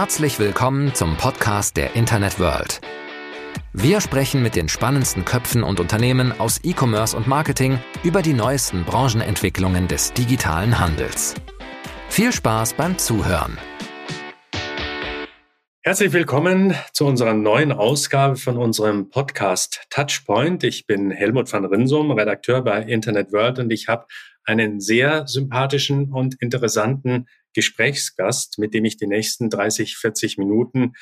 Herzlich willkommen zum Podcast der Internet World. Wir sprechen mit den spannendsten Köpfen und Unternehmen aus E-Commerce und Marketing über die neuesten Branchenentwicklungen des digitalen Handels. Viel Spaß beim Zuhören. Herzlich willkommen zu unserer neuen Ausgabe von unserem Podcast Touchpoint. Ich bin Helmut van Rinsum, Redakteur bei Internet World und ich habe einen sehr sympathischen und interessanten Gesprächsgast, mit dem ich die nächsten 30, 40 Minuten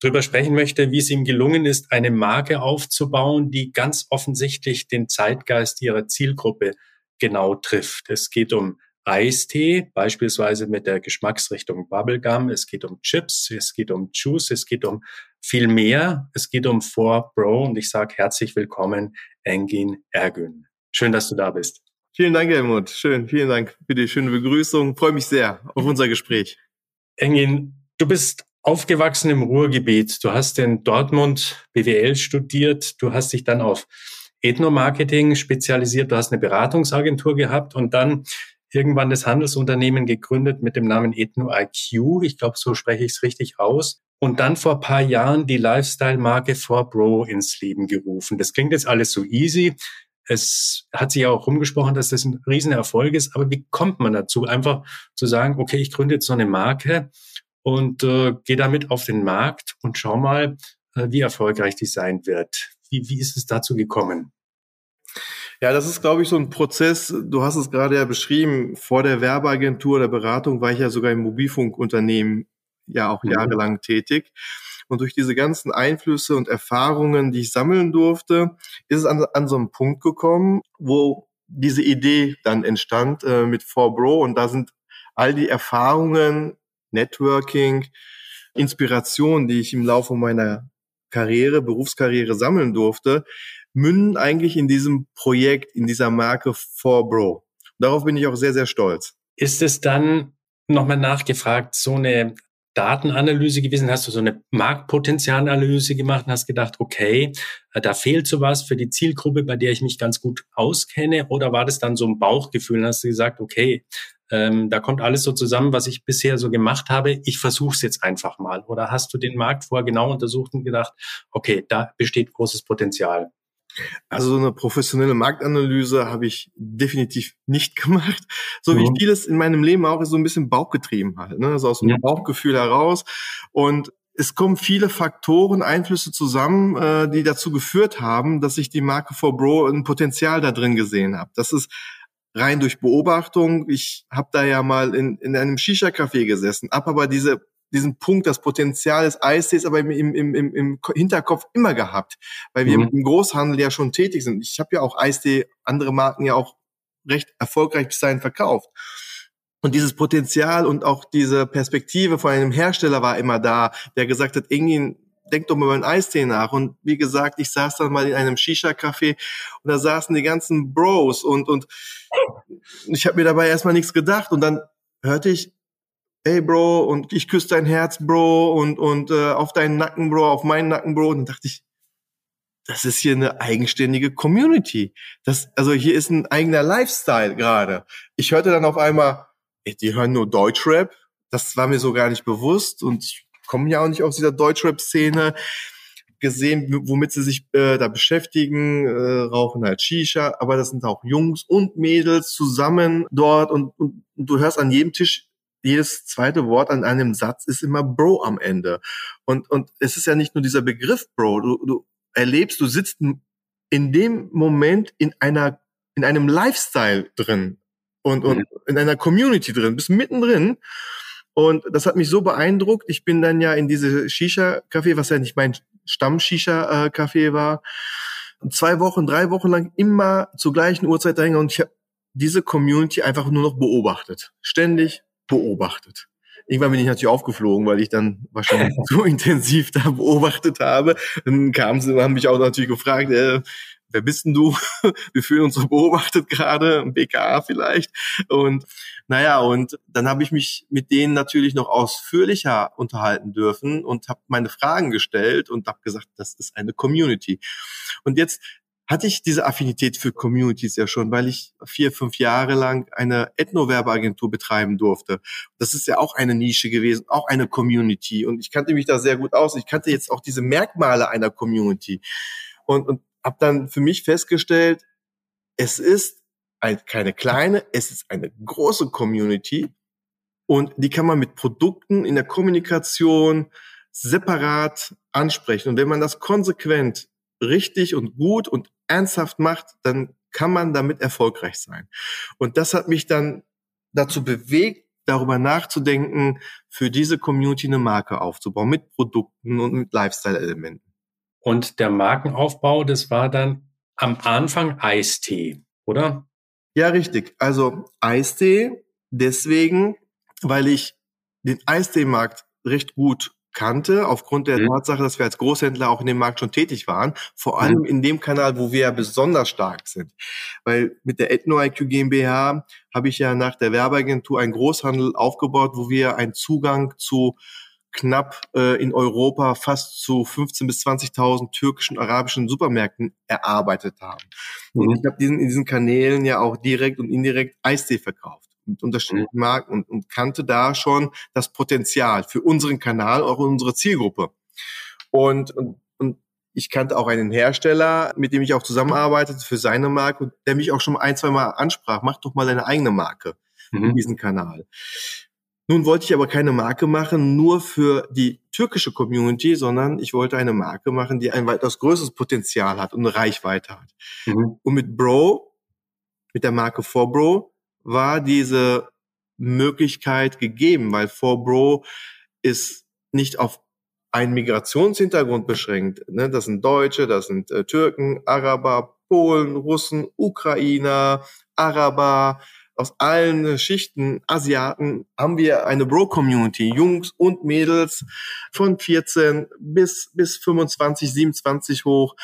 drüber sprechen möchte, wie es ihm gelungen ist, eine Marke aufzubauen, die ganz offensichtlich den Zeitgeist ihrer Zielgruppe genau trifft. Es geht um Eistee, beispielsweise mit der Geschmacksrichtung Bubblegum. Es geht um Chips, es geht um Juice, es geht um viel mehr. Es geht um 4Bro und ich sage herzlich willkommen, Engin Ergün. Schön, dass du da bist. Vielen Dank, Helmut. Schön, vielen Dank für die schöne Begrüßung. Freue mich sehr auf unser Gespräch. Engin, du bist aufgewachsen im Ruhrgebiet. Du hast in Dortmund BWL studiert. Du hast dich dann auf Ethnomarketing spezialisiert. Du hast eine Beratungsagentur gehabt und dann irgendwann das Handelsunternehmen gegründet mit dem Namen EthnoIQ. Ich glaube, so spreche ich es richtig aus. Und dann vor paar Jahren die Lifestyle-Marke 4Bro ins Leben gerufen. Das klingt jetzt alles so easy. Es hat sich ja auch rumgesprochen, dass das ein Riesenerfolg ist. Aber wie kommt man dazu, einfach zu sagen, okay, ich gründe jetzt so eine Marke und äh, gehe damit auf den Markt und schau mal, äh, wie erfolgreich die sein wird. Wie, wie ist es dazu gekommen? Ja, das ist, glaube ich, so ein Prozess. Du hast es gerade ja beschrieben. Vor der Werbeagentur der Beratung war ich ja sogar im Mobilfunkunternehmen ja auch mhm. jahrelang tätig. Und durch diese ganzen Einflüsse und Erfahrungen, die ich sammeln durfte, ist es an, an so einen Punkt gekommen, wo diese Idee dann entstand äh, mit 4Bro. Und da sind all die Erfahrungen, Networking, Inspiration, die ich im Laufe meiner Karriere, Berufskarriere sammeln durfte, münden eigentlich in diesem Projekt, in dieser Marke 4Bro. Darauf bin ich auch sehr, sehr stolz. Ist es dann nochmal nachgefragt, so eine Datenanalyse gewesen? Hast du so eine Marktpotenzialanalyse gemacht und hast gedacht, okay, äh, da fehlt sowas für die Zielgruppe, bei der ich mich ganz gut auskenne? Oder war das dann so ein Bauchgefühl und hast du gesagt, okay, ähm, da kommt alles so zusammen, was ich bisher so gemacht habe. Ich versuche es jetzt einfach mal. Oder hast du den Markt vorher genau untersucht und gedacht, okay, da besteht großes Potenzial? Also so eine professionelle Marktanalyse habe ich definitiv nicht gemacht. So wie mhm. vieles in meinem Leben auch ist so ein bisschen Bauchgetrieben halt. Ne? Also aus einem ja. Bauchgefühl heraus. Und es kommen viele Faktoren, Einflüsse zusammen, äh, die dazu geführt haben, dass ich die Marke for Bro ein Potenzial da drin gesehen habe. Das ist rein durch Beobachtung. Ich habe da ja mal in, in einem Shisha-Café gesessen, habe aber diese diesen Punkt, das Potenzial des Eistees aber im, im, im, im Hinterkopf immer gehabt, weil wir mhm. im Großhandel ja schon tätig sind. Ich habe ja auch Eistee, andere Marken ja auch recht erfolgreich bis dahin verkauft. Und dieses Potenzial und auch diese Perspektive von einem Hersteller war immer da, der gesagt hat, irgendwie denk doch mal über einen Eistee nach. Und wie gesagt, ich saß dann mal in einem Shisha-Café und da saßen die ganzen Bros und, und ich habe mir dabei erstmal nichts gedacht. Und dann hörte ich hey Bro, und ich küsse dein Herz, Bro, und, und äh, auf deinen Nacken, Bro, auf meinen Nacken, Bro. Und dann dachte ich, das ist hier eine eigenständige Community. Das, also hier ist ein eigener Lifestyle gerade. Ich hörte dann auf einmal, ey, die hören nur Deutschrap. Das war mir so gar nicht bewusst und ich komme ja auch nicht aus dieser Deutschrap-Szene gesehen, womit sie sich äh, da beschäftigen, äh, rauchen halt Shisha, aber das sind auch Jungs und Mädels zusammen dort und, und, und du hörst an jedem Tisch jedes zweite Wort an einem Satz ist immer Bro am Ende. Und, und es ist ja nicht nur dieser Begriff Bro. Du, du erlebst, du sitzt in dem Moment in einer, in einem Lifestyle drin und, und mhm. in einer Community drin, bist mittendrin. Und das hat mich so beeindruckt. Ich bin dann ja in diese Shisha-Café, was ja nicht mein Stamm-Shisha-Café war, zwei Wochen, drei Wochen lang immer zur gleichen Uhrzeit dahin und ich habe diese Community einfach nur noch beobachtet. Ständig beobachtet. Irgendwann bin ich natürlich aufgeflogen, weil ich dann wahrscheinlich so intensiv da beobachtet habe. Dann kamen sie, haben mich auch natürlich gefragt, äh, wer bist denn du? Wir fühlen uns so beobachtet gerade, ein BKA vielleicht. Und naja, und dann habe ich mich mit denen natürlich noch ausführlicher unterhalten dürfen und habe meine Fragen gestellt und habe gesagt, das ist eine Community. Und jetzt hatte ich diese Affinität für Communities ja schon, weil ich vier, fünf Jahre lang eine Ethno-Werbeagentur betreiben durfte. Das ist ja auch eine Nische gewesen, auch eine Community. Und ich kannte mich da sehr gut aus. Ich kannte jetzt auch diese Merkmale einer Community. Und, und habe dann für mich festgestellt, es ist ein, keine kleine, es ist eine große Community. Und die kann man mit Produkten in der Kommunikation separat ansprechen. Und wenn man das konsequent richtig und gut und ernsthaft macht, dann kann man damit erfolgreich sein. Und das hat mich dann dazu bewegt, darüber nachzudenken, für diese Community eine Marke aufzubauen mit Produkten und mit Lifestyle-Elementen. Und der Markenaufbau, das war dann am Anfang Eistee, oder? Ja, richtig. Also Eistee deswegen, weil ich den Eistee-Markt recht gut kannte, aufgrund der mhm. Tatsache, dass wir als Großhändler auch in dem Markt schon tätig waren, vor allem mhm. in dem Kanal, wo wir ja besonders stark sind. Weil mit der EthnoIQ GmbH habe ich ja nach der Werbeagentur einen Großhandel aufgebaut, wo wir einen Zugang zu knapp äh, in Europa fast zu 15.000 bis 20.000 türkischen, arabischen Supermärkten erarbeitet haben. Mhm. Und ich habe diesen, in diesen Kanälen ja auch direkt und indirekt Eistee verkauft mit unterschiedlichen mhm. Marken und, und kannte da schon das Potenzial für unseren Kanal, auch unsere Zielgruppe. Und, und, und ich kannte auch einen Hersteller, mit dem ich auch zusammenarbeitete für seine Marke, der mich auch schon ein, zwei Mal ansprach, mach doch mal deine eigene Marke mhm. in diesem Kanal. Nun wollte ich aber keine Marke machen, nur für die türkische Community, sondern ich wollte eine Marke machen, die ein weitaus größeres Potenzial hat und eine Reichweite hat. Mhm. Und mit Bro, mit der Marke 4Bro, war diese Möglichkeit gegeben, weil 4Bro ist nicht auf einen Migrationshintergrund beschränkt. Ne? Das sind Deutsche, das sind äh, Türken, Araber, Polen, Russen, Ukrainer, Araber, aus allen Schichten Asiaten haben wir eine Bro-Community, Jungs und Mädels von 14 bis, bis 25, 27 hoch.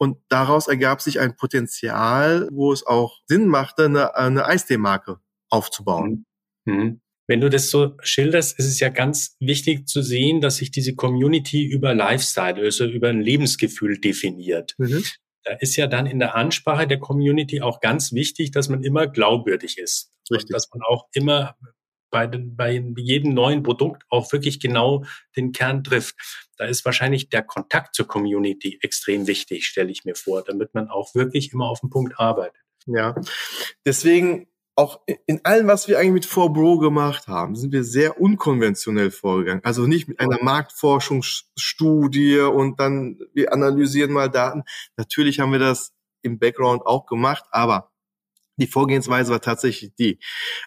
Und daraus ergab sich ein Potenzial, wo es auch Sinn machte, eine, eine Eistee-Marke aufzubauen. Mhm. mhm. Wenn du das so schilderst, ist es ja ganz wichtig zu sehen, dass sich diese Community über Lifestyle, also über ein Lebensgefühl definiert. Mhm. Da ist ja dann in der Ansprache der Community auch ganz wichtig, dass man immer glaubwürdig ist. Richtig. dass man auch immer bei, den, bei jedem neuen Produkt auch wirklich genau den Kern trifft. Da ist wahrscheinlich der Kontakt zur Community extrem wichtig, stelle ich mir vor, damit man auch wirklich immer auf den Punkt arbeitet. Ja, deswegen auch in allem, was wir eigentlich mit 4Bro gemacht haben, sind wir sehr unkonventionell vorgegangen. Also nicht mit einer Marktforschungsstudie und dann wir analysieren mal Daten. Natürlich haben wir das im Background auch gemacht, aber die Vorgehensweise war tatsächlich die.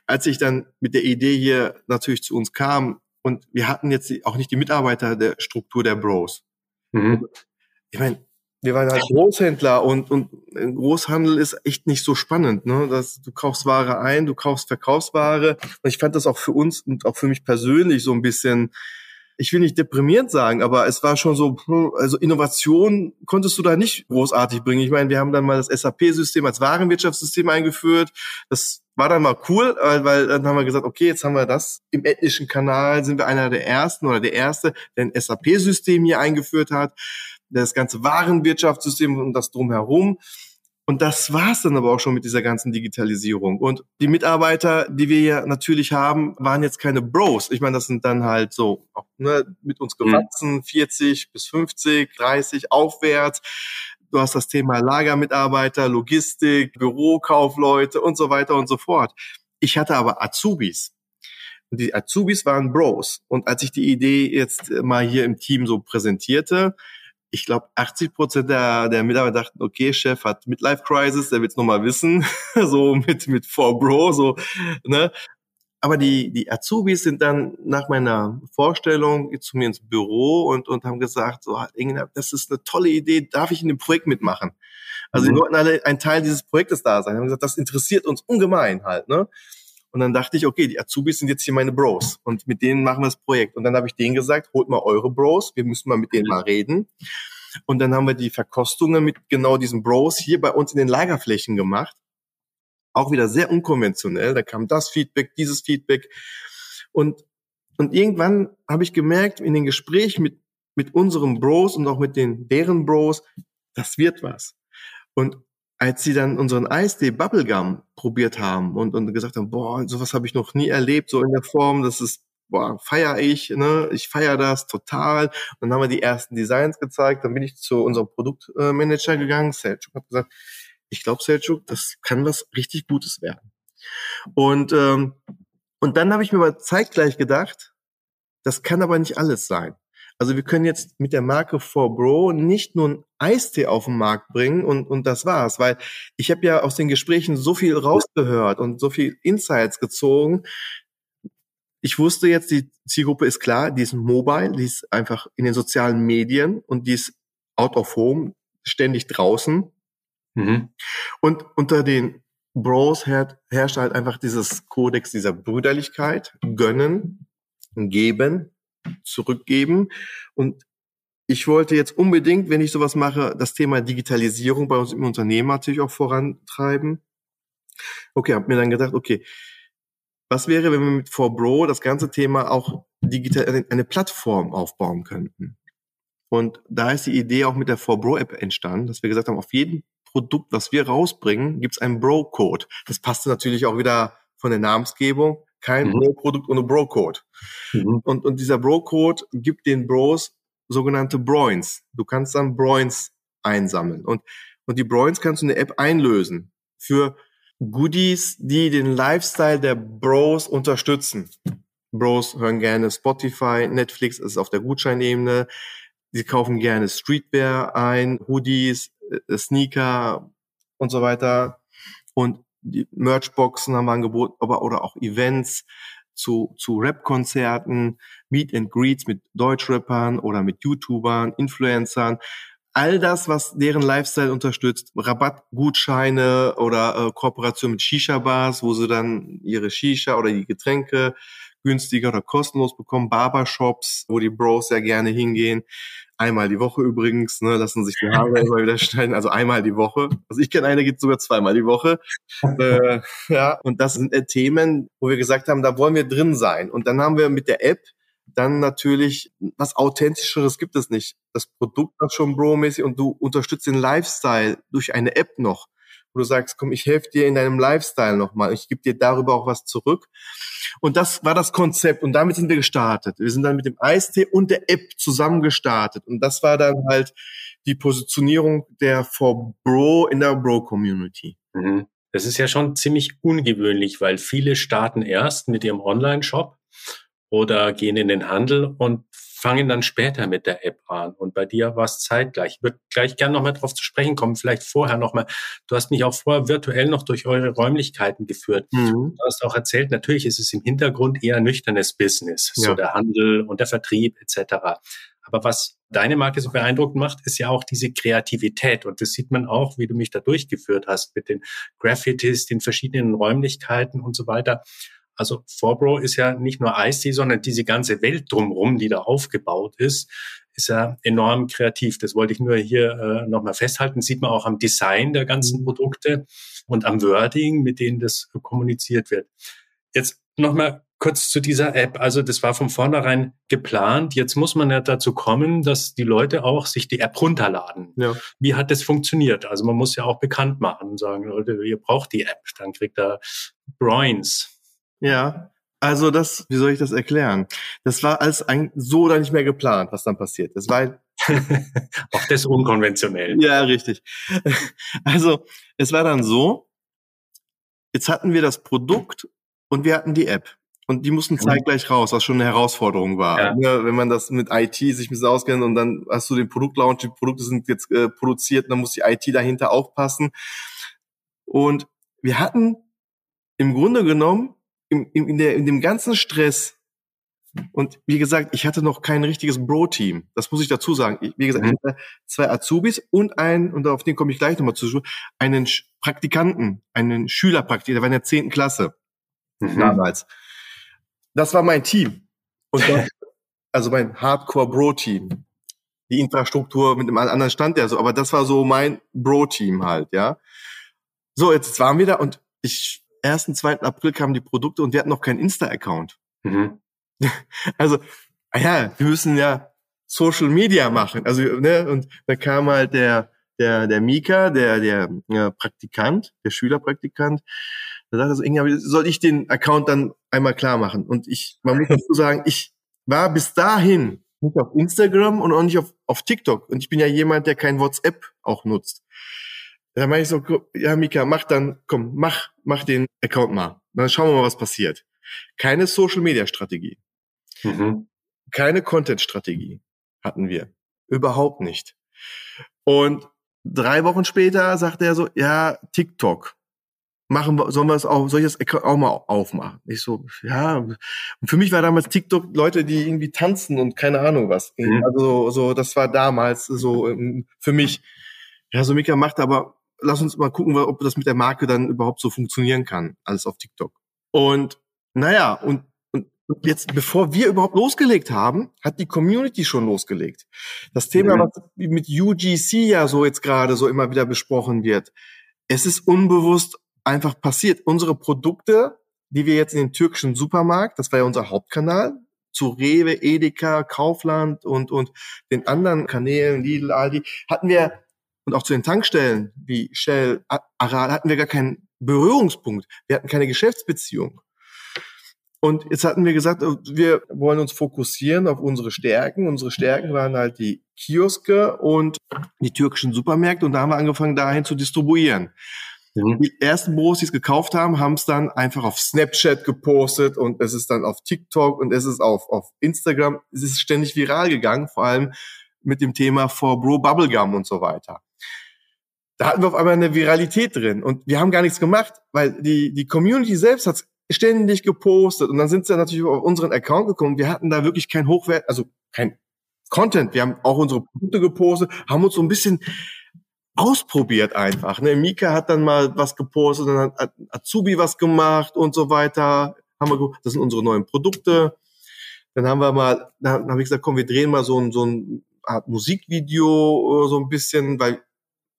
Als ich dann mit der Idee hier natürlich zu uns kam und wir hatten jetzt auch nicht die Mitarbeiter der Struktur der Bros. Mhm. Ich meine, wir waren halt Großhändler und, und Großhandel ist echt nicht so spannend. Ne? Das, du kaufst Ware ein, du kaufst Verkaufsware. Und ich fand das auch für uns und auch für mich persönlich so ein bisschen ich will nicht deprimierend sagen, aber es war schon so, also Innovation konntest du da nicht großartig bringen. Ich meine, wir haben dann mal das SAP-System als Warenwirtschaftssystem eingeführt. Das war dann mal cool, weil, weil dann haben wir gesagt, okay, jetzt haben wir das. Im ethnischen Kanal sind wir einer der ersten oder der erste, der ein SAP-System hier eingeführt hat. Das ganze Warenwirtschaftssystem und das drumherum. Und das war's dann aber auch schon mit dieser ganzen Digitalisierung. Und die Mitarbeiter, die wir ja natürlich haben, waren jetzt keine Bros. Ich meine, das sind dann halt so auch, ne, mit uns mhm. gewachsen, mhm. 40 bis 50, 30 aufwärts. Du hast das Thema Lagermitarbeiter, Logistik, Bürokaufleute und so weiter und so fort. Ich hatte aber Azubis. Und die Azubis waren Bros. Und als ich die Idee jetzt mal hier im Team so präsentierte, ich glaube, 80 Prozent der, der Mitarbeiter dachten, okay, Chef hat Midlife Crisis, der wird's noch mal wissen, so mit mit 4Bro, so, ne? Aber die, die Azubis sind dann nach meiner Vorstellung zu mir ins Büro und, und haben gesagt, so, das ist eine tolle Idee, darf ich in dem Projekt mitmachen? Also mhm. die wollten alle ein Teil dieses Projektes da sein. Haben gesagt, das interessiert uns ungemein halt, ne? Und dann dachte ich, okay, die Azubis sind jetzt hier meine Bros und mit denen machen wir das Projekt. Und dann habe ich denen gesagt, holt mal eure Bros, wir müssen mal mit denen mal reden. Und dann haben wir die Verkostungen mit genau diesen Bros hier bei uns in den Lagerflächen gemacht. Auch wieder sehr unkonventionell. Da kam das Feedback, dieses Feedback. Und, und irgendwann habe ich gemerkt, in den Gesprächen mit, mit unseren Bros und auch mit den deren Bros, das wird was. Und als sie dann unseren Eistee Bubblegum probiert haben und, und gesagt haben, boah, sowas habe ich noch nie erlebt, so in der Form, das ist, boah, feier ich, ne, ich feier das total. Und dann haben wir die ersten Designs gezeigt, dann bin ich zu unserem Produktmanager gegangen, Selchuk hat gesagt, ich glaube, Selchuk, das kann was richtig Gutes werden. Und, ähm, und dann habe ich mir aber zeitgleich gedacht, das kann aber nicht alles sein. Also wir können jetzt mit der Marke 4Bro nicht nur ein Eistee auf den Markt bringen und, und das war's, weil ich habe ja aus den Gesprächen so viel rausgehört und so viel Insights gezogen. Ich wusste jetzt, die Zielgruppe ist klar, die ist mobile, die ist einfach in den sozialen Medien und die ist out of home, ständig draußen. Mhm. Und unter den Bros herrscht halt einfach dieses Kodex dieser Brüderlichkeit, gönnen, geben, zurückgeben. Und ich wollte jetzt unbedingt, wenn ich sowas mache, das Thema Digitalisierung bei uns im Unternehmen natürlich auch vorantreiben. Okay, habe mir dann gedacht, okay, was wäre, wenn wir mit 4Bro das ganze Thema auch digital eine Plattform aufbauen könnten? Und da ist die Idee auch mit der 4Bro-App entstanden, dass wir gesagt haben, auf jedem Produkt, was wir rausbringen, gibt es einen Bro-Code. Das passte natürlich auch wieder von der Namensgebung. Kein mhm. Bro-Produkt ohne Bro-Code. Mhm. Und, und dieser Bro-Code gibt den Bros sogenannte Broins. Du kannst dann Broins einsammeln. Und, und die Broins kannst du in der App einlösen für Goodies, die den Lifestyle der Bros unterstützen. Bros hören gerne Spotify, Netflix ist auf der Gutscheinebene. Sie kaufen gerne Streetwear ein, Hoodies, äh, Sneaker und so weiter. Und Merchboxen haben wir angeboten, aber oder auch Events zu, zu Rap-Konzerten, Meet and Greets mit Deutschrappern oder mit YouTubern, Influencern. All das, was deren Lifestyle unterstützt, Rabattgutscheine oder äh, Kooperation mit Shisha-Bars, wo sie dann ihre Shisha oder die Getränke günstiger oder kostenlos bekommen, Barbershops, wo die Bros sehr gerne hingehen. Einmal die Woche übrigens, ne, lassen sich die Haare immer wieder schneiden, also einmal die Woche. Also ich kenne eine, geht sogar zweimal die Woche. äh, ja, und das sind äh, Themen, wo wir gesagt haben, da wollen wir drin sein. Und dann haben wir mit der App dann natürlich was authentischeres gibt es nicht. Das Produkt ist schon Bro-mäßig und du unterstützt den Lifestyle durch eine App noch wo du sagst, komm, ich helfe dir in deinem Lifestyle nochmal, ich gebe dir darüber auch was zurück. Und das war das Konzept und damit sind wir gestartet. Wir sind dann mit dem Eistee und der App zusammen gestartet und das war dann halt die Positionierung der For Bro in der Bro-Community. Mhm. Das ist ja schon ziemlich ungewöhnlich, weil viele starten erst mit ihrem Online-Shop oder gehen in den Handel und fangen dann später mit der App an. Und bei dir war es zeitgleich. Ich würde gleich gerne nochmal drauf zu sprechen kommen, vielleicht vorher nochmal. Du hast mich auch vorher virtuell noch durch eure Räumlichkeiten geführt. Mhm. Du hast auch erzählt, natürlich ist es im Hintergrund eher nüchternes Business, ja. so der Handel und der Vertrieb etc. Aber was deine Marke so beeindruckend macht, ist ja auch diese Kreativität. Und das sieht man auch, wie du mich da durchgeführt hast mit den Graffitis, den verschiedenen Räumlichkeiten und so weiter. Also Forbro ist ja nicht nur IC, sondern diese ganze Welt drumherum, die da aufgebaut ist, ist ja enorm kreativ. Das wollte ich nur hier äh, nochmal festhalten. Sieht man auch am Design der ganzen mhm. Produkte und am Wording, mit denen das kommuniziert wird. Jetzt nochmal kurz zu dieser App. Also das war von vornherein geplant. Jetzt muss man ja dazu kommen, dass die Leute auch sich die App runterladen. Ja. Wie hat das funktioniert? Also man muss ja auch bekannt machen und sagen, Leute, ihr braucht die App. Dann kriegt er Broins ja, also das, wie soll ich das erklären? Das war alles ein, so oder nicht mehr geplant, was dann passiert. Das war auch das unkonventionell. Ja, richtig. Also es war dann so, jetzt hatten wir das Produkt und wir hatten die App. Und die mussten zeitgleich raus, was schon eine Herausforderung war. Ja. Ja, wenn man das mit IT sich ein bisschen auskennt und dann hast du den Produktlaunch, die Produkte sind jetzt äh, produziert, dann muss die IT dahinter aufpassen. Und wir hatten im Grunde genommen im, in, der, in dem ganzen Stress und wie gesagt, ich hatte noch kein richtiges Bro-Team. Das muss ich dazu sagen. Ich, wie gesagt, mhm. ich hatte zwei Azubis und einen, und auf den komme ich gleich nochmal zu, einen Praktikanten, einen Schülerpraktiker, der war in der zehnten Klasse mhm. damals. Das war mein Team. Und das, also mein Hardcore-Bro-Team. Die Infrastruktur mit einem anderen stand ja so, aber das war so mein Bro-Team halt, ja. So, jetzt waren wir da und ich 1., 2. April kamen die Produkte und wir hatten noch keinen Insta-Account. Mhm. Also, ah ja, wir müssen ja Social Media machen. Also, ne, und da kam halt der der, der Mika, der, der ja, Praktikant, der Schülerpraktikant, da sagt er so, Inga, soll ich den Account dann einmal klar machen? Und ich, man muss dazu sagen, ich war bis dahin nicht auf Instagram und auch nicht auf, auf TikTok. Und ich bin ja jemand, der kein WhatsApp auch nutzt. Da meine ich so, ja, Mika, mach dann, komm, mach, mach den Account mal. Dann schauen wir mal, was passiert. Keine Social Media Strategie. Mhm. Keine Content Strategie hatten wir. Überhaupt nicht. Und drei Wochen später sagt er so, ja, TikTok. Machen wir, sollen wir es auch, soll ich das auch mal aufmachen? Ich so, ja. Und für mich war damals TikTok Leute, die irgendwie tanzen und keine Ahnung was. Mhm. Also, so, das war damals so ähm, für mich. Ja, so Mika macht aber, lass uns mal gucken, ob das mit der Marke dann überhaupt so funktionieren kann, alles auf TikTok. Und naja, und jetzt, bevor wir überhaupt losgelegt haben, hat die Community schon losgelegt. Das Thema, mhm. was mit UGC ja so jetzt gerade so immer wieder besprochen wird, es ist unbewusst einfach passiert. Unsere Produkte, die wir jetzt in den türkischen Supermarkt, das war ja unser Hauptkanal, zu Rewe, Edeka, Kaufland und, und den anderen Kanälen, Lidl, Aldi, hatten wir, und auch zu den Tankstellen wie Shell, Aral, hatten wir gar keinen Berührungspunkt. Wir hatten keine Geschäftsbeziehung. Und jetzt hatten wir gesagt, wir wollen uns fokussieren auf unsere Stärken. Unsere Stärken waren halt die Kioske und die türkischen Supermärkte. Und da haben wir angefangen, dahin zu distribuieren. Mhm. Die ersten Büros, die es gekauft haben, haben es dann einfach auf Snapchat gepostet und es ist dann auf TikTok und es ist auf, auf Instagram. Es ist ständig viral gegangen, vor allem mit dem Thema For Bro Bubblegum und so weiter. Da hatten wir auf einmal eine Viralität drin und wir haben gar nichts gemacht, weil die, die Community selbst hat ständig gepostet und dann sind sie natürlich auf unseren Account gekommen. Wir hatten da wirklich kein Hochwert, also kein Content. Wir haben auch unsere Produkte gepostet, haben uns so ein bisschen ausprobiert einfach. Ne? Mika hat dann mal was gepostet, dann hat Azubi was gemacht und so weiter. Haben wir das sind unsere neuen Produkte. Dann haben wir mal, dann habe ich gesagt, komm, wir drehen mal so ein, so ein Art Musikvideo so ein bisschen, weil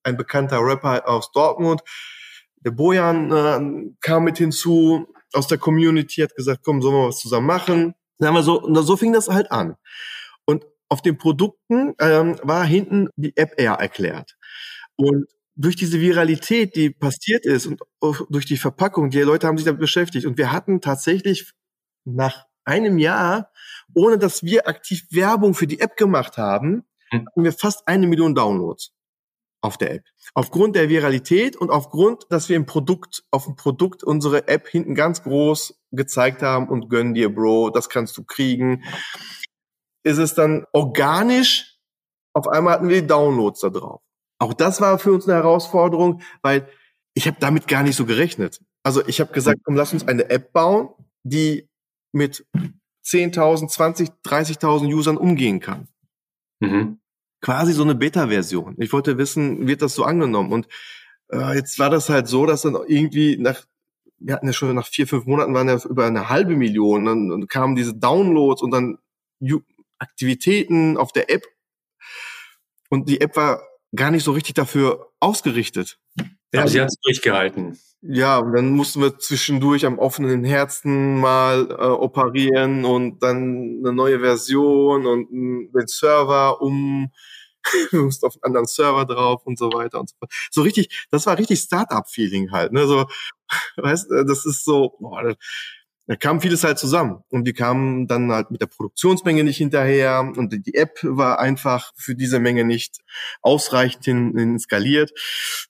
ein bekannter Rapper aus Dortmund, der Bojan, äh, kam mit hinzu aus der Community, hat gesagt, komm, sollen wir was zusammen machen. Dann haben wir so, und so fing das halt an. Und auf den Produkten ähm, war hinten die App eher erklärt. Und durch diese Viralität, die passiert ist und durch die Verpackung, die Leute haben sich damit beschäftigt. Und wir hatten tatsächlich nach einem Jahr, ohne dass wir aktiv Werbung für die App gemacht haben, hm. hatten wir fast eine Million Downloads auf der App. Aufgrund der Viralität und aufgrund, dass wir im Produkt, auf dem Produkt unsere App hinten ganz groß gezeigt haben und gönn dir, Bro, das kannst du kriegen, ist es dann organisch, auf einmal hatten wir die Downloads da drauf. Auch das war für uns eine Herausforderung, weil ich habe damit gar nicht so gerechnet. Also ich habe gesagt, komm, lass uns eine App bauen, die mit 10.000, 20, 30.000 Usern umgehen kann. Mhm. Quasi so eine Beta-Version. Ich wollte wissen, wird das so angenommen? Und äh, jetzt war das halt so, dass dann irgendwie nach, wir hatten ja schon nach vier, fünf Monaten waren ja über eine halbe Million, dann, dann kamen diese Downloads und dann Aktivitäten auf der App. Und die App war gar nicht so richtig dafür ausgerichtet. Ja, also, sie hat es durchgehalten. Ja, und dann mussten wir zwischendurch am offenen Herzen mal äh, operieren und dann eine neue Version und den Server um, wir mussten auf einen anderen Server drauf und so weiter und so fort. So richtig, das war richtig Startup-Feeling halt. Ne? So, weißt, das ist so, boah, da kam vieles halt zusammen. Und wir kamen dann halt mit der Produktionsmenge nicht hinterher und die App war einfach für diese Menge nicht ausreichend hin, hin skaliert.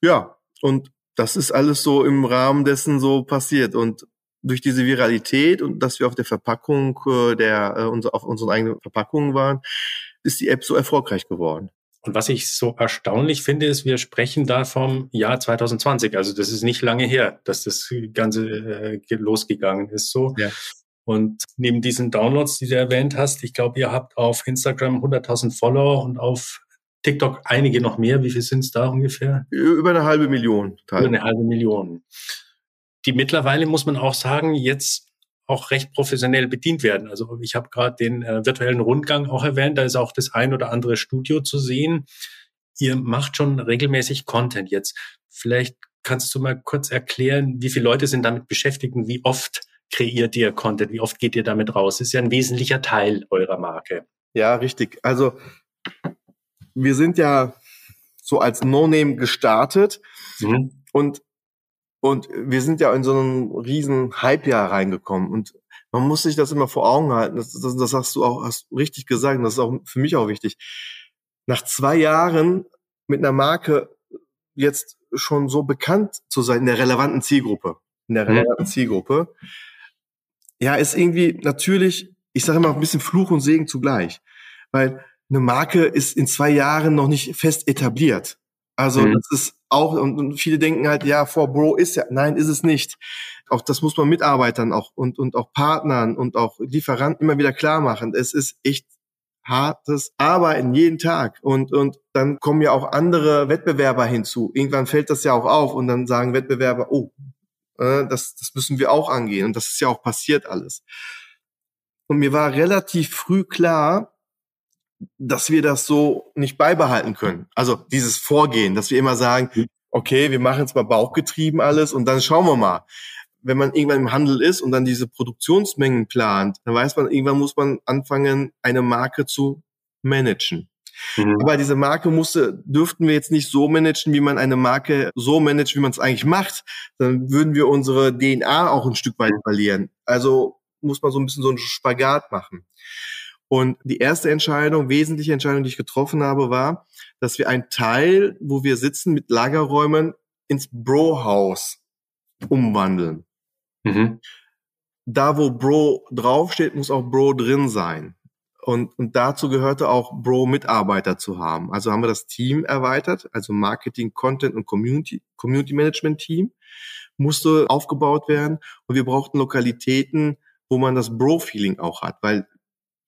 Ja, und das ist alles so im Rahmen dessen so passiert. Und durch diese Viralität und dass wir auf der Verpackung äh, der äh, auf unseren eigenen Verpackungen waren, ist die App so erfolgreich geworden. Und was ich so erstaunlich finde, ist, wir sprechen da vom Jahr 2020. Also das ist nicht lange her, dass das Ganze äh, losgegangen ist so. Ja. Und neben diesen Downloads, die du erwähnt hast, ich glaube, ihr habt auf Instagram 100.000 Follower und auf TikTok einige noch mehr. Wie viel sind es da ungefähr? Über eine halbe Million. Teil. Über eine halbe Million. Die mittlerweile, muss man auch sagen, jetzt auch recht professionell bedient werden. Also ich habe gerade den äh, virtuellen Rundgang auch erwähnt, da ist auch das ein oder andere Studio zu sehen. Ihr macht schon regelmäßig Content jetzt. Vielleicht kannst du mal kurz erklären, wie viele Leute sind damit beschäftigt und wie oft kreiert ihr Content, wie oft geht ihr damit raus? Das ist ja ein wesentlicher Teil eurer Marke. Ja, richtig. Also wir sind ja so als No-Name gestartet mhm. und und wir sind ja in so einen riesen Hype-Jahr reingekommen und man muss sich das immer vor Augen halten. Das, das, das hast du auch hast richtig gesagt. Und das ist auch für mich auch wichtig. Nach zwei Jahren mit einer Marke jetzt schon so bekannt zu sein in der relevanten Zielgruppe, in der mhm. relevanten Zielgruppe, ja, ist irgendwie natürlich, ich sage immer ein bisschen Fluch und Segen zugleich, weil eine Marke ist in zwei Jahren noch nicht fest etabliert. Also mhm. das ist auch, und, und viele denken halt, ja, vor Bro ist ja, nein, ist es nicht. Auch das muss man Mitarbeitern auch und, und auch Partnern und auch Lieferanten immer wieder klar machen. Es ist echt hartes Arbeiten jeden Tag und und dann kommen ja auch andere Wettbewerber hinzu. Irgendwann fällt das ja auch auf und dann sagen Wettbewerber, oh, äh, das das müssen wir auch angehen und das ist ja auch passiert alles. Und mir war relativ früh klar, dass wir das so nicht beibehalten können. Also dieses Vorgehen, dass wir immer sagen, okay, wir machen jetzt mal bauchgetrieben alles und dann schauen wir mal. Wenn man irgendwann im Handel ist und dann diese Produktionsmengen plant, dann weiß man, irgendwann muss man anfangen, eine Marke zu managen. Mhm. Aber diese Marke musste, dürften wir jetzt nicht so managen, wie man eine Marke so managt, wie man es eigentlich macht. Dann würden wir unsere DNA auch ein Stück weit verlieren. Also muss man so ein bisschen so einen Spagat machen. Und die erste Entscheidung, wesentliche Entscheidung, die ich getroffen habe, war, dass wir ein Teil, wo wir sitzen mit Lagerräumen, ins Bro-Haus umwandeln. Mhm. Da, wo Bro draufsteht, muss auch Bro drin sein. Und, und dazu gehörte auch Bro-Mitarbeiter zu haben. Also haben wir das Team erweitert, also Marketing, Content und Community, Community Management Team musste aufgebaut werden. Und wir brauchten Lokalitäten, wo man das Bro-Feeling auch hat, weil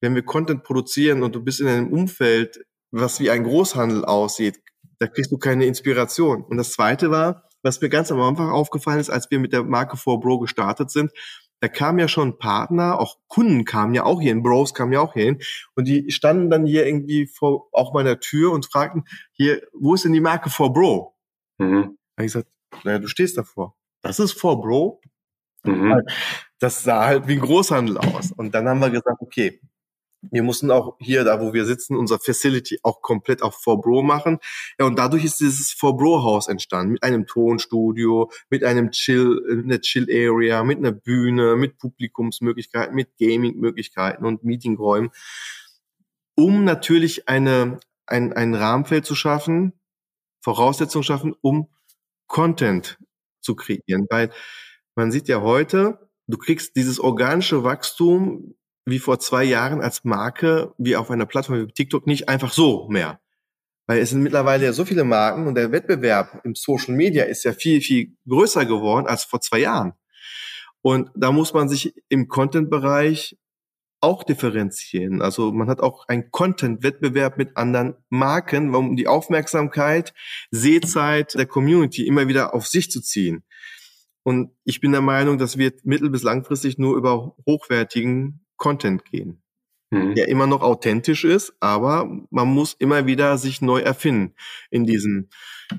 wenn wir Content produzieren und du bist in einem Umfeld, was wie ein Großhandel aussieht, da kriegst du keine Inspiration. Und das zweite war, was mir ganz am Anfang aufgefallen ist, als wir mit der Marke 4Bro gestartet sind, da kamen ja schon Partner, auch Kunden kamen ja auch hier hin, Bros kamen ja auch hier hin und die standen dann hier irgendwie vor auch meiner Tür und fragten, hier, wo ist denn die Marke 4Bro? Mhm. Da habe ich gesagt, naja, du stehst davor. Das ist 4Bro. Mhm. Das sah halt wie ein Großhandel aus. Und dann haben wir gesagt, okay, wir mussten auch hier, da wo wir sitzen, unser Facility auch komplett auf 4Bro machen. Ja, und dadurch ist dieses 4Bro-Haus entstanden. Mit einem Tonstudio, mit einem Chill, einer Chill-Area, mit einer Bühne, mit Publikumsmöglichkeiten, mit Gaming-Möglichkeiten und Meetingräumen. Um natürlich eine, ein, ein Rahmenfeld zu schaffen, Voraussetzungen schaffen, um Content zu kreieren. Weil man sieht ja heute, du kriegst dieses organische Wachstum wie vor zwei Jahren als Marke wie auf einer Plattform wie TikTok nicht einfach so mehr. Weil es sind mittlerweile ja so viele Marken und der Wettbewerb im Social Media ist ja viel, viel größer geworden als vor zwei Jahren. Und da muss man sich im Content-Bereich auch differenzieren. Also man hat auch einen Content-Wettbewerb mit anderen Marken, um die Aufmerksamkeit, Sehzeit der Community immer wieder auf sich zu ziehen. Und ich bin der Meinung, dass wir mittel- bis langfristig nur über hochwertigen Content gehen, mhm. der immer noch authentisch ist, aber man muss immer wieder sich neu erfinden in diesem,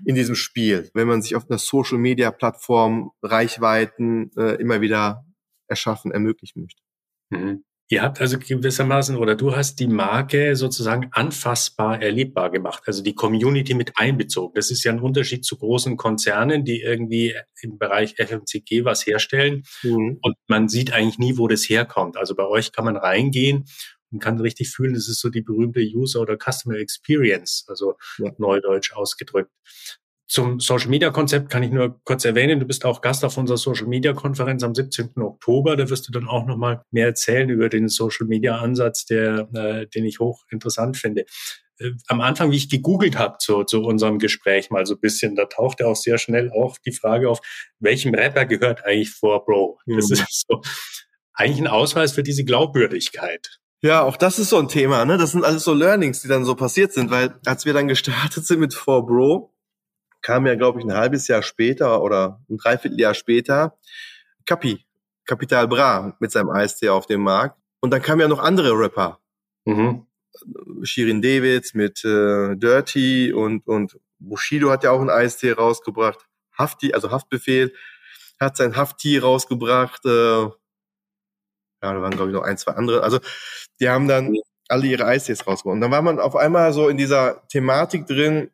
in diesem Spiel, wenn man sich auf einer Social Media Plattform Reichweiten äh, immer wieder erschaffen, ermöglichen möchte. Mhm. Ihr habt also gewissermaßen oder du hast die Marke sozusagen anfassbar erlebbar gemacht, also die Community mit einbezogen. Das ist ja ein Unterschied zu großen Konzernen, die irgendwie im Bereich FMCG was herstellen mhm. und man sieht eigentlich nie, wo das herkommt. Also bei euch kann man reingehen und kann richtig fühlen, das ist so die berühmte User oder Customer Experience, also ja. neudeutsch ausgedrückt. Zum Social Media Konzept kann ich nur kurz erwähnen. Du bist auch Gast auf unserer Social Media Konferenz am 17. Oktober. Da wirst du dann auch nochmal mehr erzählen über den Social Media Ansatz, der, äh, den ich hoch interessant finde. Äh, am Anfang, wie ich gegoogelt habe zu, zu unserem Gespräch mal so ein bisschen, da tauchte auch sehr schnell auch die Frage auf, welchem Rapper gehört eigentlich vor Bro? Das mhm. ist so eigentlich ein Ausweis für diese Glaubwürdigkeit. Ja, auch das ist so ein Thema, ne? Das sind alles so Learnings, die dann so passiert sind, weil als wir dann gestartet sind mit 4Bro, kam ja, glaube ich, ein halbes Jahr später oder ein Dreivierteljahr später Capi, Capital Bra mit seinem Eistee auf dem Markt. Und dann kamen ja noch andere Rapper. Mhm. Shirin Davids mit äh, Dirty und, und Bushido hat ja auch einen Eistee rausgebracht. Hafti, also Haftbefehl, hat sein Hafti rausgebracht. Äh, ja, da waren, glaube ich, noch ein, zwei andere. Also die haben dann alle ihre Eistees rausgebracht. Und dann war man auf einmal so in dieser Thematik drin,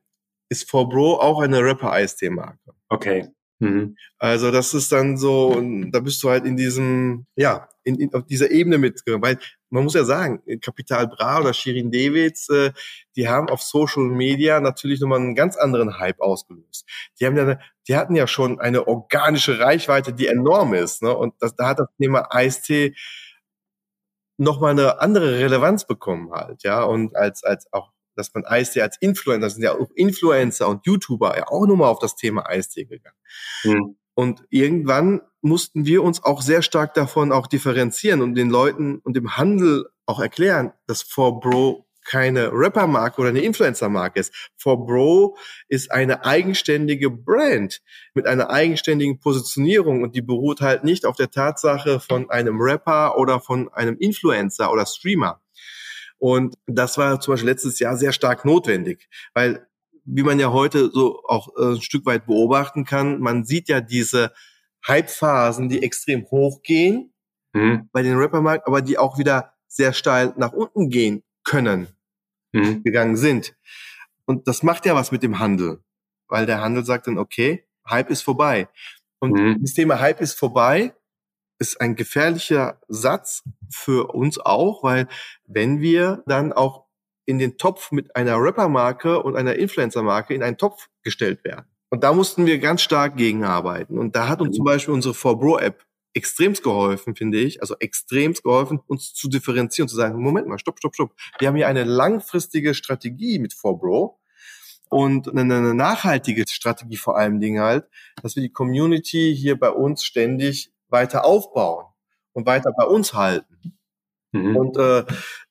ist For Bro auch eine Rapper-Eistee-Marke. Okay. Mhm. Also das ist dann so, da bist du halt in diesem, ja, in, in, auf dieser Ebene mit, weil man muss ja sagen, Kapital Bra oder Shirin Davids, äh, die haben auf Social Media natürlich nochmal einen ganz anderen Hype ausgelöst. Die haben ja, die hatten ja schon eine organische Reichweite, die enorm ist, ne? Und das, da hat das Thema Eistee nochmal eine andere Relevanz bekommen halt, ja, und als, als auch dass man Eistee als Influencer, das sind ja auch Influencer und YouTuber ja auch nochmal auf das Thema Eistee gegangen. Mhm. Und irgendwann mussten wir uns auch sehr stark davon auch differenzieren und den Leuten und dem Handel auch erklären, dass For Bro keine Rapper-Marke oder eine Influencer-Marke ist. For Bro ist eine eigenständige Brand mit einer eigenständigen Positionierung und die beruht halt nicht auf der Tatsache von einem Rapper oder von einem Influencer oder Streamer. Und das war zum Beispiel letztes Jahr sehr stark notwendig, weil wie man ja heute so auch äh, ein Stück weit beobachten kann, man sieht ja diese Hype-Phasen, die extrem hoch gehen mhm. bei den Rappermarkt, aber die auch wieder sehr steil nach unten gehen können, mhm. gegangen sind. Und das macht ja was mit dem Handel, weil der Handel sagt dann, okay, Hype ist vorbei. Und mhm. das Thema Hype ist vorbei ist ein gefährlicher Satz für uns auch, weil wenn wir dann auch in den Topf mit einer Rapper-Marke und einer Influencer-Marke in einen Topf gestellt werden. Und da mussten wir ganz stark gegenarbeiten. Und da hat uns zum Beispiel unsere 4Bro-App extremst geholfen, finde ich, also extremst geholfen, uns zu differenzieren, zu sagen, Moment mal, stopp, stopp, stopp. Wir haben hier eine langfristige Strategie mit 4Bro und eine nachhaltige Strategie vor allem Dingen halt, dass wir die Community hier bei uns ständig weiter aufbauen und weiter bei uns halten. Mhm. Und äh,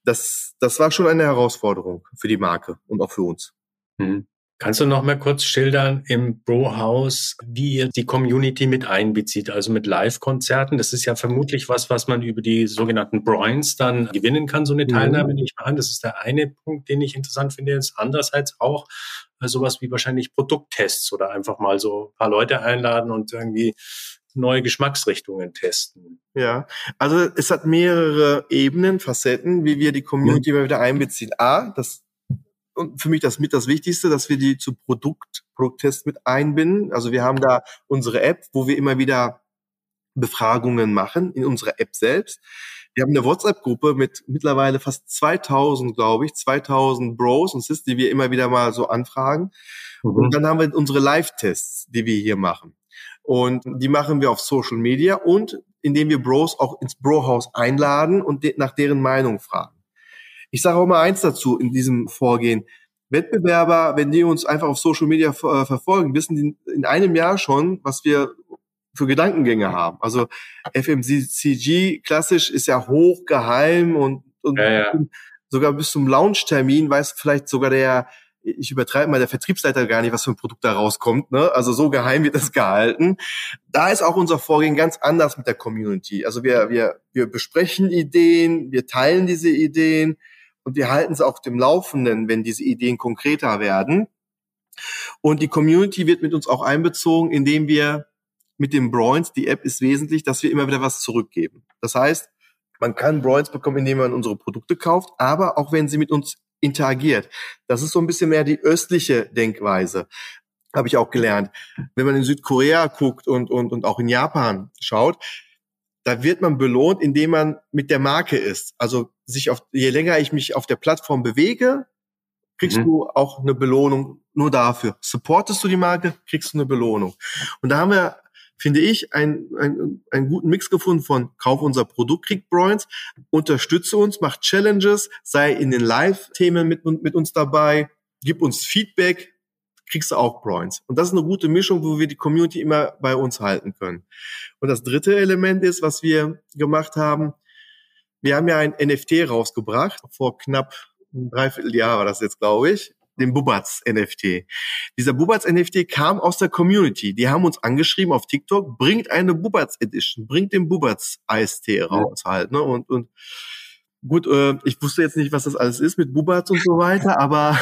das, das war schon eine Herausforderung für die Marke und auch für uns. Mhm. Kannst du noch mal kurz schildern im Bro-Haus, wie ihr die Community mit einbezieht, also mit Live-Konzerten? Das ist ja vermutlich was, was man über die sogenannten Broins dann gewinnen kann, so eine mhm. Teilnahme, mhm. nehme ich mal an. Das ist der eine Punkt, den ich interessant finde. Jetzt andererseits auch äh, sowas wie wahrscheinlich Produkttests oder einfach mal so ein paar Leute einladen und irgendwie neue Geschmacksrichtungen testen. Ja, also es hat mehrere Ebenen, Facetten, wie wir die Community mhm. immer wieder einbeziehen. A, das und für mich das mit das Wichtigste, dass wir die zu Produkt, Produkttest mit einbinden. Also wir haben da unsere App, wo wir immer wieder Befragungen machen in unserer App selbst. Wir haben eine WhatsApp-Gruppe mit mittlerweile fast 2000, glaube ich, 2000 Bros und Sis, die wir immer wieder mal so anfragen. Mhm. Und dann haben wir unsere Live-Tests, die wir hier machen. Und die machen wir auf Social Media und indem wir Bros auch ins Bro-Haus einladen und de nach deren Meinung fragen. Ich sage auch mal eins dazu in diesem Vorgehen. Wettbewerber, wenn die uns einfach auf Social Media äh, verfolgen, wissen die in einem Jahr schon, was wir für Gedankengänge haben. Also FMCG klassisch ist ja hochgeheim und, und ja, ja. sogar bis zum Launch-Termin weiß vielleicht sogar der ich übertreibe mal, der Vertriebsleiter gar nicht, was für ein Produkt da rauskommt. Ne? Also so geheim wird das gehalten. Da ist auch unser Vorgehen ganz anders mit der Community. Also wir, wir, wir besprechen Ideen, wir teilen diese Ideen und wir halten sie auf dem Laufenden, wenn diese Ideen konkreter werden. Und die Community wird mit uns auch einbezogen, indem wir mit dem Broins, die App ist wesentlich, dass wir immer wieder was zurückgeben. Das heißt, man kann Broins bekommen, indem man unsere Produkte kauft, aber auch wenn sie mit uns interagiert. Das ist so ein bisschen mehr die östliche Denkweise, habe ich auch gelernt. Wenn man in Südkorea guckt und, und, und auch in Japan schaut, da wird man belohnt, indem man mit der Marke ist. Also sich auf, je länger ich mich auf der Plattform bewege, kriegst mhm. du auch eine Belohnung nur dafür. Supportest du die Marke, kriegst du eine Belohnung. Und da haben wir finde ich, ein, ein, einen guten Mix gefunden von Kauf unser Produkt, krieg Broins, unterstütze uns, mach Challenges, sei in den Live-Themen mit, mit uns dabei, gib uns Feedback, kriegst du auch Broins. Und das ist eine gute Mischung, wo wir die Community immer bei uns halten können. Und das dritte Element ist, was wir gemacht haben, wir haben ja ein NFT rausgebracht, vor knapp ein Dreivierteljahr war das jetzt, glaube ich dem Bubatz NFT. Dieser Bubatz NFT kam aus der Community. Die haben uns angeschrieben auf TikTok, bringt eine Bubatz Edition, bringt den Bubatz Eistee raus ja. halt, ne? Und, und gut, äh, ich wusste jetzt nicht, was das alles ist mit Bubatz und so weiter, aber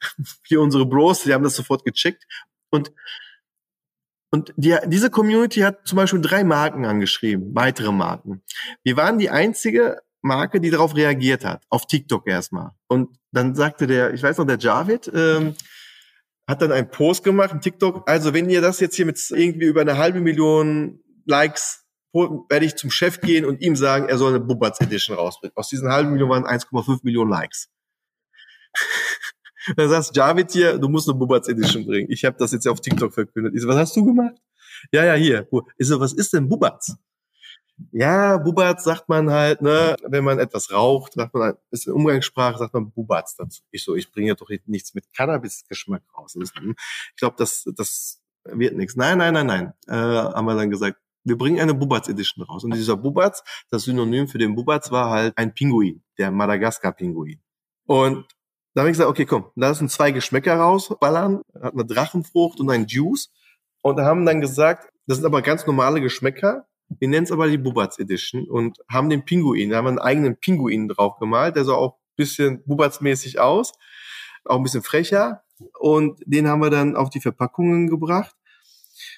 hier unsere Bros, die haben das sofort gecheckt und und die, diese Community hat zum Beispiel drei Marken angeschrieben, weitere Marken. Wir waren die einzige Marke, die darauf reagiert hat, auf TikTok erstmal. Und dann sagte der, ich weiß noch, der Javid, ähm, hat dann einen Post gemacht, ein TikTok. Also wenn ihr das jetzt hier mit irgendwie über eine halbe Million Likes werde ich zum Chef gehen und ihm sagen, er soll eine Bubatz Edition rausbringen. Aus diesen halben Millionen waren 1,5 Millionen Likes. Dann sagst Javid hier, du musst eine Bubatz Edition bringen. Ich habe das jetzt auf TikTok verkündet. Ich so, was hast du gemacht? Ja, ja, hier. Ich so, was ist denn Bubatz? Ja, Bubatz sagt man halt, ne, wenn man etwas raucht, sagt man, ist in Umgangssprache, sagt man Bubatz dazu. Ich so, ich bringe doch nichts mit Cannabis-Geschmack raus. Ich glaube, das, das wird nichts. Nein, nein, nein, nein. Äh, haben wir dann gesagt, wir bringen eine Bubatz Edition raus. Und dieser Bubatz, das Synonym für den Bubatz war halt ein Pinguin, der Madagaskar-Pinguin. Und da habe ich gesagt, okay, komm, da sind zwei Geschmäcker rausballern, hat eine Drachenfrucht und ein Juice. Und da haben dann gesagt, das sind aber ganz normale Geschmäcker. Wir nennen es aber die Bubatz Edition und haben den Pinguin, da haben wir einen eigenen Pinguin drauf gemalt, der sah auch bisschen Bubatz-mäßig aus, auch ein bisschen frecher. Und den haben wir dann auf die Verpackungen gebracht.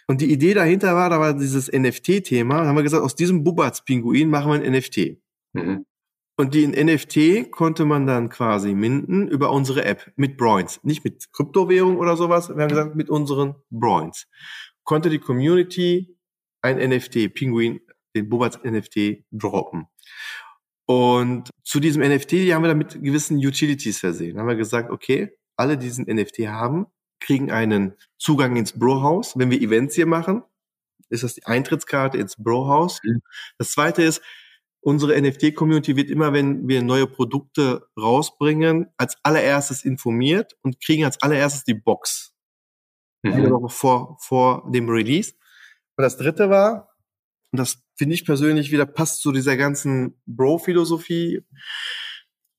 Und die Idee dahinter war, da war dieses NFT-Thema, da haben wir gesagt, aus diesem Bubatz-Pinguin machen wir ein NFT. Mhm. Und die NFT konnte man dann quasi minden über unsere App mit Broins. Nicht mit Kryptowährung oder sowas, wir haben gesagt, mit unseren Broins. Konnte die Community ein NFT, Pinguin, den Bubatz NFT droppen. Und zu diesem NFT die haben wir dann mit gewissen Utilities versehen. Da haben wir gesagt, okay, alle die diesen NFT haben, kriegen einen Zugang ins Bro-Haus. Wenn wir Events hier machen, ist das die Eintrittskarte ins Bro-Haus. Mhm. Das zweite ist, unsere NFT-Community wird immer, wenn wir neue Produkte rausbringen, als allererstes informiert und kriegen als allererstes die Box. Mhm. Vor, vor dem Release. Und das dritte war, und das finde ich persönlich wieder passt zu dieser ganzen Bro-Philosophie.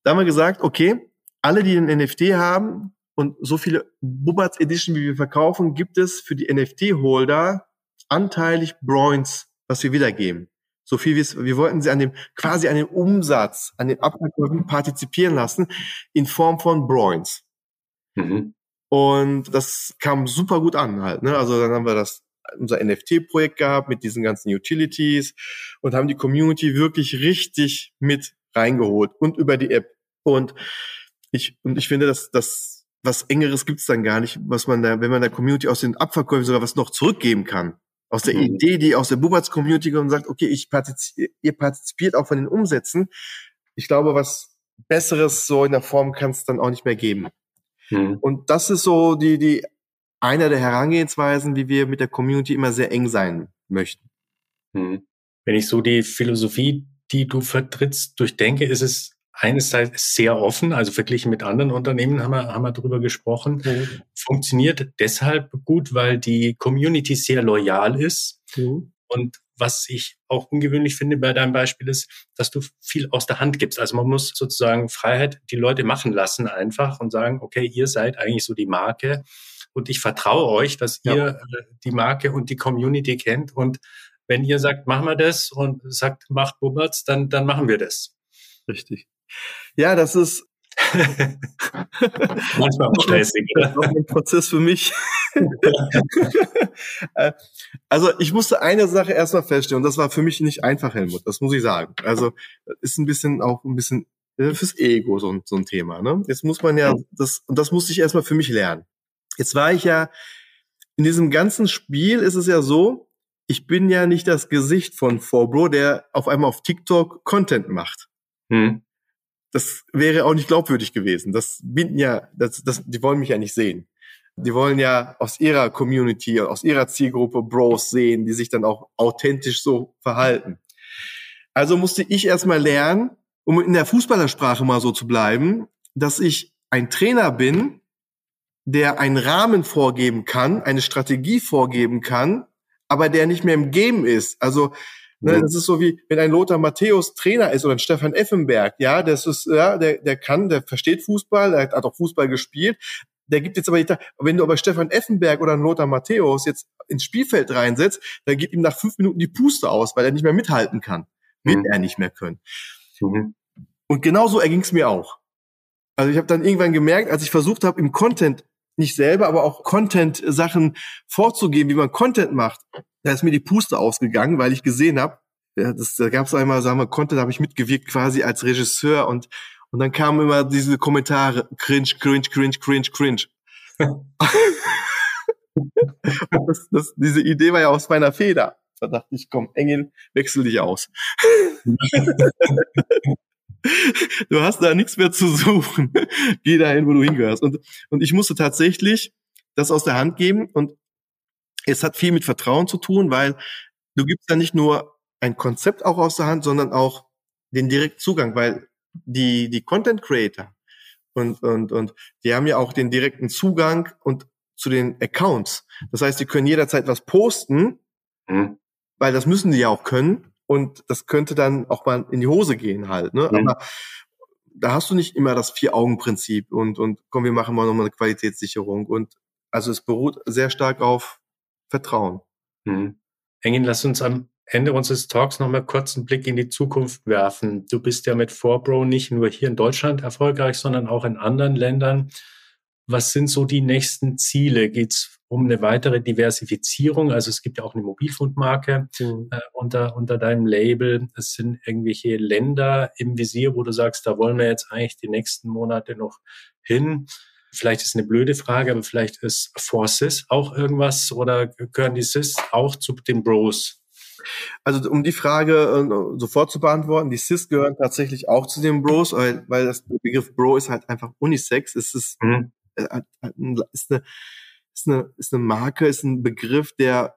Da haben wir gesagt, okay, alle, die einen NFT haben, und so viele Bubatz Edition, wie wir verkaufen, gibt es für die NFT-Holder anteilig Broins, was wir wiedergeben. So viel wie es, wir wollten sie an dem, quasi an dem Umsatz, an den Abverkäufen partizipieren lassen, in Form von Broins. Mhm. Und das kam super gut an halt, ne? Also dann haben wir das, unser NFT-Projekt gehabt mit diesen ganzen Utilities und haben die Community wirklich richtig mit reingeholt und über die App. Und ich, und ich finde, dass, dass was engeres gibt's dann gar nicht, was man da, wenn man der Community aus den Abverkäufen sogar was noch zurückgeben kann. Aus der mhm. Idee, die aus der Bubatz Community kommt und sagt, okay, ich partizipiere, ihr partizipiert auch von den Umsätzen. Ich glaube, was Besseres so in der Form kann es dann auch nicht mehr geben. Mhm. Und das ist so die, die, einer der Herangehensweisen, wie wir mit der Community immer sehr eng sein möchten. Mhm. Wenn ich so die Philosophie, die du vertrittst, durchdenke, ist es einerseits sehr offen, also verglichen mit anderen Unternehmen haben wir, haben wir darüber gesprochen, mhm. funktioniert deshalb gut, weil die Community sehr loyal ist. Mhm. Und was ich auch ungewöhnlich finde bei deinem Beispiel ist, dass du viel aus der Hand gibst. Also man muss sozusagen Freiheit die Leute machen lassen einfach und sagen, okay, ihr seid eigentlich so die Marke und ich vertraue euch, dass ihr ja. Äh, die Marke und die Community kennt und wenn ihr sagt, machen wir das und sagt, macht Buberts, dann, dann machen wir das. Richtig. Ja, das ist manchmal auch stressig. Das ist auch ein Prozess für mich. Äh, also ich musste eine Sache erstmal feststellen und das war für mich nicht einfach, Helmut. Das muss ich sagen. Also ist ein bisschen auch ein bisschen äh, fürs Ego so ein, so ein Thema. Ne? Jetzt muss man ja das und das musste ich erstmal für mich lernen. Jetzt war ich ja in diesem ganzen Spiel ist es ja so, ich bin ja nicht das Gesicht von Forbro, der auf einmal auf TikTok Content macht. Hm das wäre auch nicht glaubwürdig gewesen. Das binden ja, das, das, die wollen mich ja nicht sehen. Die wollen ja aus ihrer Community, aus ihrer Zielgruppe Bros sehen, die sich dann auch authentisch so verhalten. Also musste ich erstmal lernen, um in der Fußballersprache mal so zu bleiben, dass ich ein Trainer bin, der einen Rahmen vorgeben kann, eine Strategie vorgeben kann, aber der nicht mehr im Game ist. Also Ne, das ist so wie, wenn ein Lothar Matthäus Trainer ist oder ein Stefan Effenberg, ja, das ist, ja, der, der kann, der versteht Fußball, der hat auch Fußball gespielt, der gibt jetzt aber nicht, wenn du aber Stefan Effenberg oder ein Lothar Matthäus jetzt ins Spielfeld reinsetzt, dann geht ihm nach fünf Minuten die Puste aus, weil er nicht mehr mithalten kann. Wird mhm. er nicht mehr können. Mhm. Und genauso erging es mir auch. Also ich habe dann irgendwann gemerkt, als ich versucht habe, im Content nicht selber, aber auch Content-Sachen vorzugeben, wie man Content macht, da ist mir die Puste ausgegangen, weil ich gesehen habe, ja, das, da gab es einmal, sagen wir, Content, da habe ich mitgewirkt quasi als Regisseur und und dann kamen immer diese Kommentare, cringe, cringe, cringe, cringe, cringe. das, das, diese Idee war ja aus meiner Feder. Da dachte ich, komm, Engel, wechsel dich aus. du hast da nichts mehr zu suchen. Geh dahin, wo du hingehörst. Und, und ich musste tatsächlich das aus der Hand geben und es hat viel mit Vertrauen zu tun, weil du gibst ja nicht nur ein Konzept auch aus der Hand, sondern auch den direkten Zugang, weil die, die Content Creator und, und, und die haben ja auch den direkten Zugang und zu den Accounts. Das heißt, die können jederzeit was posten, mhm. weil das müssen die ja auch können. Und das könnte dann auch mal in die Hose gehen halt. Ne? Mhm. Aber da hast du nicht immer das Vier-Augen-Prinzip und, und komm, wir machen mal nochmal eine Qualitätssicherung. Und also es beruht sehr stark auf Vertrauen. Mhm. Engin, lass uns am Ende unseres Talks noch mal kurz einen Blick in die Zukunft werfen. Du bist ja mit 4Bro nicht nur hier in Deutschland erfolgreich, sondern auch in anderen Ländern. Was sind so die nächsten Ziele? Geht es um eine weitere Diversifizierung? Also es gibt ja auch eine Mobilfunkmarke mhm. äh, unter, unter deinem Label. Es sind irgendwelche Länder im Visier, wo du sagst, da wollen wir jetzt eigentlich die nächsten Monate noch hin. Vielleicht ist eine blöde Frage, aber vielleicht ist Forces auch irgendwas oder gehören die SIS auch zu den Bros? Also um die Frage äh, sofort zu beantworten, die Cis gehören tatsächlich auch zu den Bros, weil, weil das Begriff Bro ist halt einfach Unisex. Es ist, mhm. äh, ist, eine, ist, eine, ist eine Marke, ist ein Begriff, der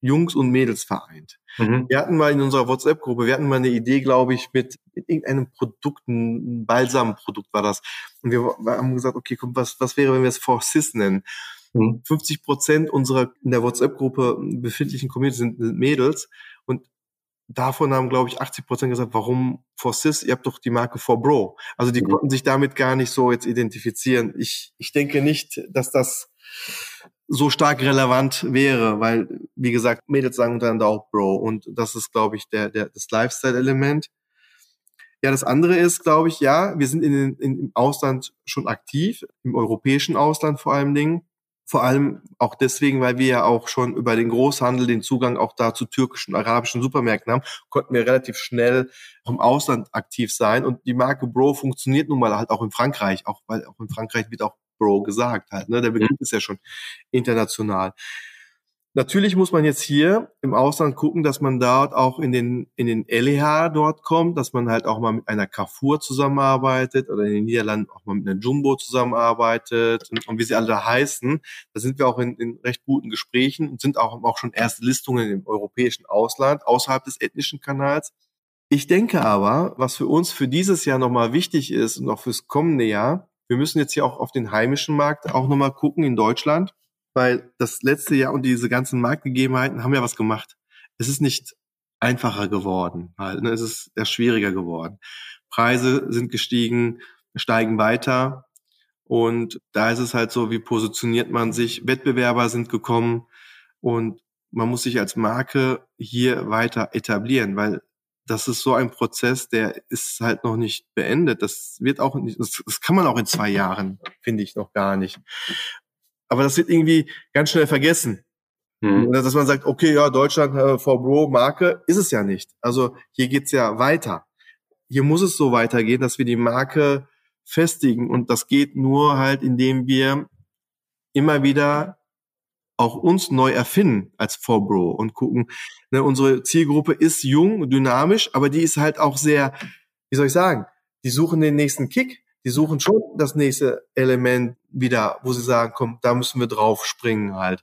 Jungs und Mädels vereint. Mhm. Wir hatten mal in unserer WhatsApp-Gruppe, wir hatten mal eine Idee, glaube ich, mit, mit irgendeinem Produkt, ein Balsamprodukt war das. Und wir, haben gesagt, okay, komm, was, was wäre, wenn wir es For Cis nennen? 50 mhm. Prozent unserer in der WhatsApp-Gruppe befindlichen Community sind, sind Mädels und davon haben, glaube ich, 80 Prozent gesagt, warum for cis? Ihr habt doch die Marke for bro. Also die mhm. konnten sich damit gar nicht so jetzt identifizieren. Ich, ich denke nicht, dass das so stark relevant wäre, weil, wie gesagt, Mädels sagen untereinander auch Bro und das ist, glaube ich, der, der, das Lifestyle-Element. Ja, das andere ist, glaube ich, ja, wir sind in, in, im Ausland schon aktiv, im europäischen Ausland vor allen Dingen. Vor allem auch deswegen, weil wir ja auch schon über den Großhandel den Zugang auch da zu türkischen, arabischen Supermärkten haben, konnten wir relativ schnell im Ausland aktiv sein. Und die Marke Bro funktioniert nun mal halt auch in Frankreich, auch weil auch in Frankreich wird auch Bro gesagt halt. Ne? Der Begriff mhm. ist ja schon international. Natürlich muss man jetzt hier im Ausland gucken, dass man dort auch in den, in den LEH dort kommt, dass man halt auch mal mit einer Carrefour zusammenarbeitet oder in den Niederlanden auch mal mit einer Jumbo zusammenarbeitet und, und wie sie alle da heißen. Da sind wir auch in, in recht guten Gesprächen und sind auch, auch schon erste Listungen im europäischen Ausland, außerhalb des ethnischen Kanals. Ich denke aber, was für uns für dieses Jahr nochmal wichtig ist und auch fürs kommende Jahr, wir müssen jetzt hier auch auf den heimischen Markt auch nochmal gucken in Deutschland weil das letzte Jahr und diese ganzen Marktgegebenheiten haben ja was gemacht. Es ist nicht einfacher geworden, halt, ne? es ist eher schwieriger geworden. Preise sind gestiegen, steigen weiter und da ist es halt so, wie positioniert man sich? Wettbewerber sind gekommen und man muss sich als Marke hier weiter etablieren, weil das ist so ein Prozess, der ist halt noch nicht beendet. Das wird auch nicht, das, das kann man auch in zwei Jahren, finde ich, noch gar nicht aber das wird irgendwie ganz schnell vergessen. Mhm. Dass man sagt, okay, ja, Deutschland äh, for Bro Marke, ist es ja nicht. Also hier geht's ja weiter. Hier muss es so weitergehen, dass wir die Marke festigen. Und das geht nur halt, indem wir immer wieder auch uns neu erfinden als Bro und gucken, ne, unsere Zielgruppe ist jung, dynamisch, aber die ist halt auch sehr, wie soll ich sagen, die suchen den nächsten Kick, die suchen schon das nächste Element wieder, wo sie sagen, komm, da müssen wir drauf springen halt.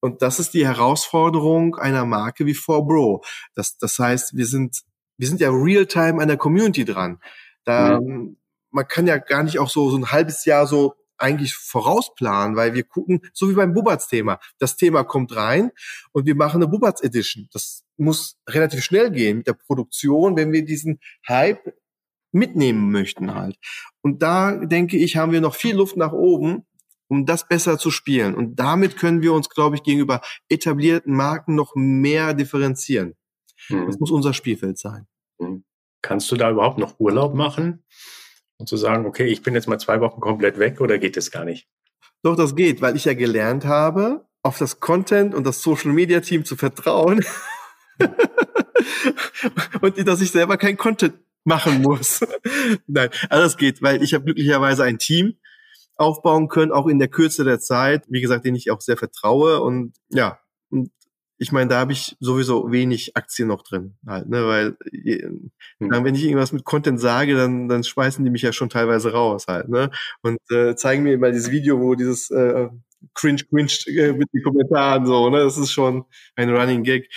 Und das ist die Herausforderung einer Marke wie 4Bro. Das, das heißt, wir sind, wir sind ja real-time an der Community dran. Da, mhm. man kann ja gar nicht auch so, so ein halbes Jahr so eigentlich vorausplanen, weil wir gucken, so wie beim Bubatz-Thema. Das Thema kommt rein und wir machen eine Bubatz-Edition. Das muss relativ schnell gehen mit der Produktion, wenn wir diesen Hype mitnehmen möchten halt. Und da denke ich, haben wir noch viel Luft nach oben, um das besser zu spielen. Und damit können wir uns, glaube ich, gegenüber etablierten Marken noch mehr differenzieren. Mhm. Das muss unser Spielfeld sein. Mhm. Kannst du da überhaupt noch Urlaub machen? Und zu sagen, okay, ich bin jetzt mal zwei Wochen komplett weg oder geht das gar nicht? Doch, das geht, weil ich ja gelernt habe, auf das Content und das Social Media Team zu vertrauen. und dass ich selber kein Content machen muss. Nein, alles geht, weil ich habe glücklicherweise ein Team. aufbauen können, auch in der Kürze der Zeit, wie gesagt, den ich auch sehr vertraue und ja, ich meine, da habe ich sowieso wenig Aktien noch drin, halt, ne, weil hm. wenn ich irgendwas mit Content sage, dann dann schmeißen die mich ja schon teilweise raus, halt, ne, und äh, zeigen mir mal dieses Video, wo dieses äh, cringe cringe äh, mit den Kommentaren so, ne, das ist schon ein Running Gag.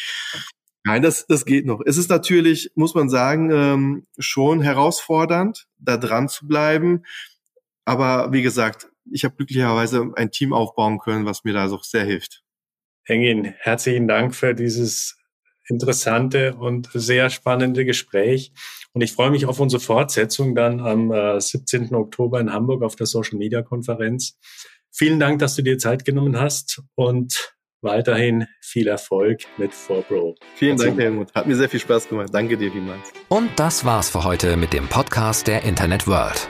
Nein, das, das geht noch. Es ist natürlich, muss man sagen, ähm, schon herausfordernd, da dran zu bleiben. Aber wie gesagt, ich habe glücklicherweise ein Team aufbauen können, was mir da so sehr hilft. Engin, herzlichen Dank für dieses interessante und sehr spannende Gespräch. Und ich freue mich auf unsere Fortsetzung dann am äh, 17. Oktober in Hamburg auf der Social Media Konferenz. Vielen Dank, dass du dir Zeit genommen hast und weiterhin viel Erfolg mit 4Pro. Vielen Dank, Helmut. Hat mir sehr viel Spaß gemacht. Danke dir vielmals. Und das war's für heute mit dem Podcast der Internet World.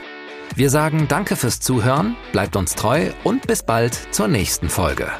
Wir sagen Danke fürs Zuhören, bleibt uns treu und bis bald zur nächsten Folge.